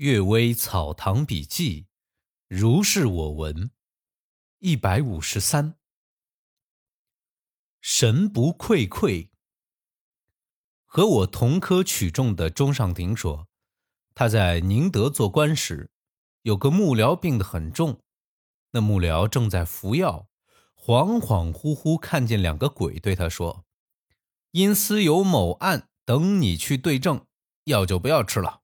阅微草堂笔记，如是我闻。一百五十三，神不愧愧。和我同科取中的钟尚廷说，他在宁德做官时，有个幕僚病得很重，那幕僚正在服药，恍恍惚惚看见两个鬼对他说：“因私有某案等你去对证，药就不要吃了。”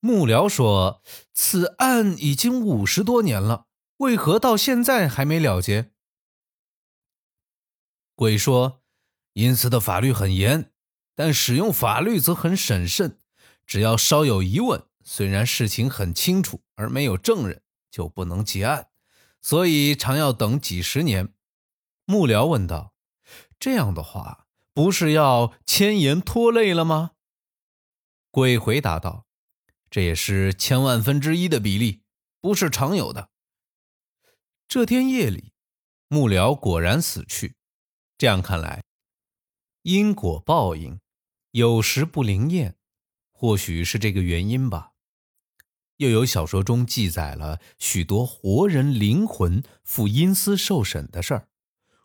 幕僚说：“此案已经五十多年了，为何到现在还没了结？”鬼说：“因此的法律很严，但使用法律则很审慎。只要稍有疑问，虽然事情很清楚而没有证人，就不能结案，所以常要等几十年。”幕僚问道：“这样的话，不是要牵延拖累了吗？”鬼回答道。这也是千万分之一的比例，不是常有的。这天夜里，幕僚果然死去。这样看来，因果报应有时不灵验，或许是这个原因吧。又有小说中记载了许多活人灵魂赴阴司受审的事儿，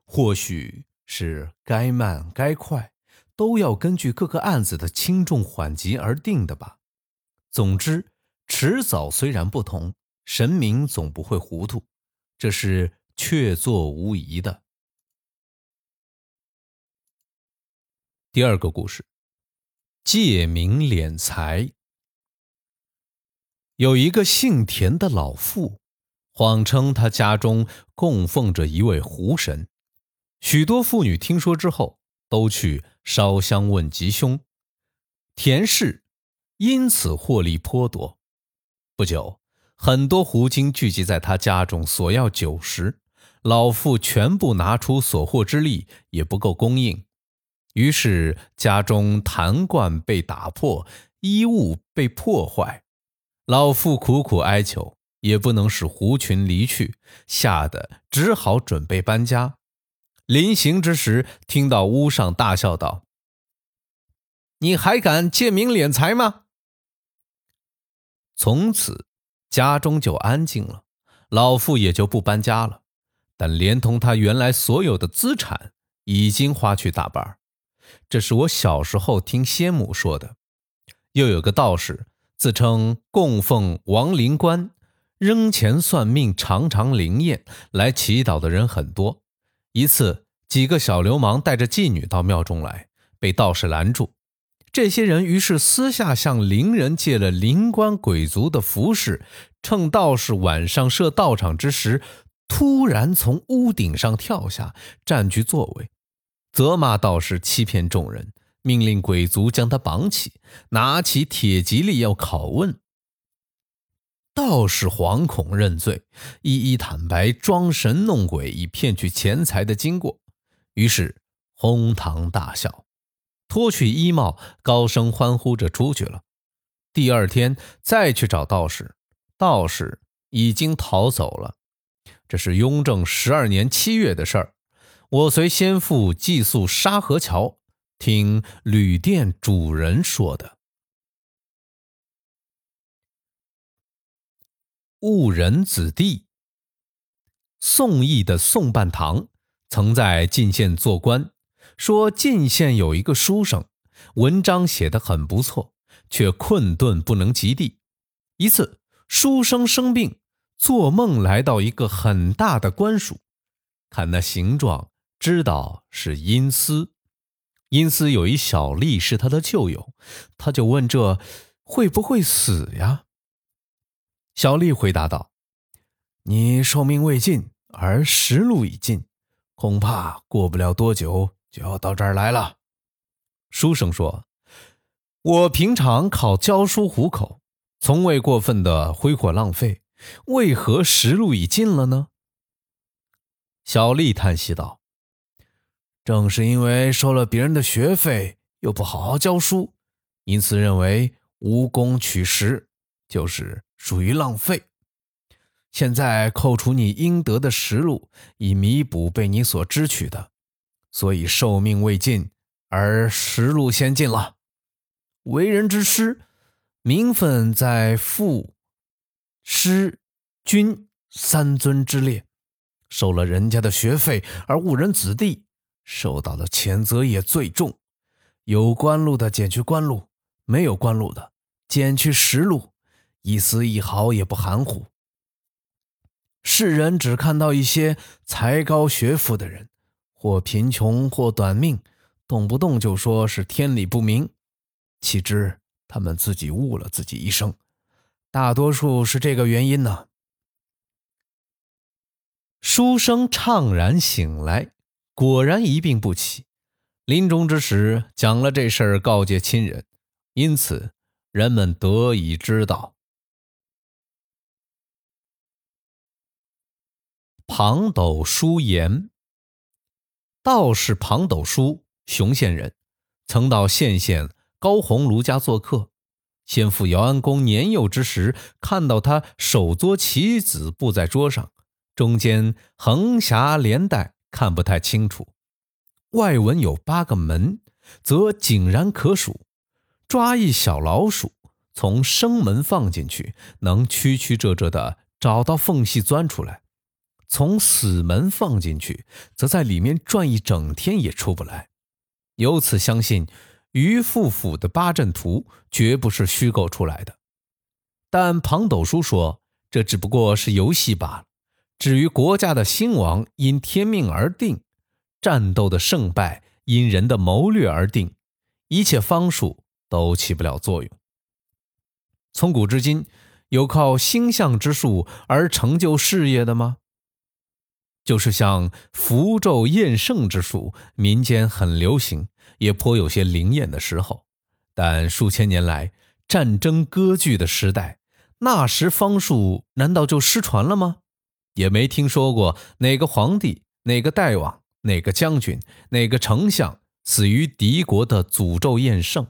或许是该慢该快，都要根据各个案子的轻重缓急而定的吧。总之，迟早虽然不同，神明总不会糊涂，这是确凿无疑的。第二个故事，借名敛财。有一个姓田的老妇，谎称他家中供奉着一位狐神，许多妇女听说之后，都去烧香问吉凶。田氏。因此获利颇多。不久，很多狐精聚集在他家中索要酒食，老妇全部拿出所获之力也不够供应，于是家中坛罐被打破，衣物被破坏。老妇苦苦哀求，也不能使狐群离去，吓得只好准备搬家。临行之时，听到屋上大笑道：“你还敢借名敛财吗？”从此，家中就安静了，老妇也就不搬家了。但连同他原来所有的资产，已经花去大半。这是我小时候听先母说的。又有个道士自称供奉亡灵官，扔钱算命，常常灵验，来祈祷的人很多。一次，几个小流氓带着妓女到庙中来，被道士拦住。这些人于是私下向灵人借了灵官鬼族的服饰，趁道士晚上设道场之时，突然从屋顶上跳下，占据座位，责骂道士欺骗众人，命令鬼族将他绑起，拿起铁蒺藜要拷问。道士惶恐认罪，一一坦白装神弄鬼以骗取钱财的经过，于是哄堂大笑。脱去衣帽，高声欢呼着出去了。第二天再去找道士，道士已经逃走了。这是雍正十二年七月的事儿。我随先父寄宿沙河桥，听旅店主人说的。误人子弟。宋义的宋半堂曾在晋县做官。说晋县有一个书生，文章写得很不错，却困顿不能及第。一次，书生生病，做梦来到一个很大的官署，看那形状，知道是阴司。阴司有一小吏是他的旧友，他就问：“这会不会死呀？”小吏回答道：“你寿命未尽，而时路已尽，恐怕过不了多久。”就要到这儿来了。书生说：“我平常靠教书糊口，从未过分的挥霍浪费，为何时路已尽了呢？”小丽叹息道：“正是因为收了别人的学费，又不好好教书，因此认为无功取食，就是属于浪费。现在扣除你应得的时路，以弥补被你所支取的。”所以寿命未尽，而时禄先尽了。为人之师，名分在父、师、君三尊之列，收了人家的学费而误人子弟，受到的谴责也最重。有官禄的减去官禄，没有官禄的减去实禄，一丝一毫也不含糊。世人只看到一些才高学富的人，或贫穷或短命，动不动就说是天理不明，岂知？他们自己误了自己一生，大多数是这个原因呢。书生怅然醒来，果然一病不起。临终之时讲了这事儿，告诫亲人，因此人们得以知道。庞斗书言，道士庞斗书，雄县人，曾到县县。高鸿儒家做客，先父姚安公年幼之时，看到他手作棋子布在桌上，中间横狭连带，看不太清楚。外文有八个门，则井然可数。抓一小老鼠，从生门放进去，能曲曲折折的找到缝隙钻出来；从死门放进去，则在里面转一整天也出不来。由此相信。于父府的八阵图绝不是虚构出来的，但庞斗叔说这只不过是游戏罢了。至于国家的兴亡因天命而定，战斗的胜败因人的谋略而定，一切方术都起不了作用。从古至今，有靠星象之术而成就事业的吗？就是像符咒验圣之术，民间很流行。也颇有些灵验的时候，但数千年来战争割据的时代，那时方术难道就失传了吗？也没听说过哪个皇帝、哪个大王、哪个将军、哪个丞相死于敌国的诅咒验圣，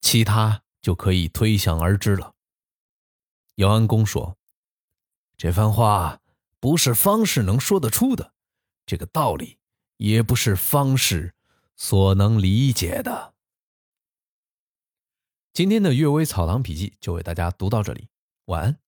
其他就可以推想而知了。姚安公说：“这番话不是方士能说得出的，这个道理也不是方士。”所能理解的。今天的《阅微草堂笔记》就为大家读到这里，晚安。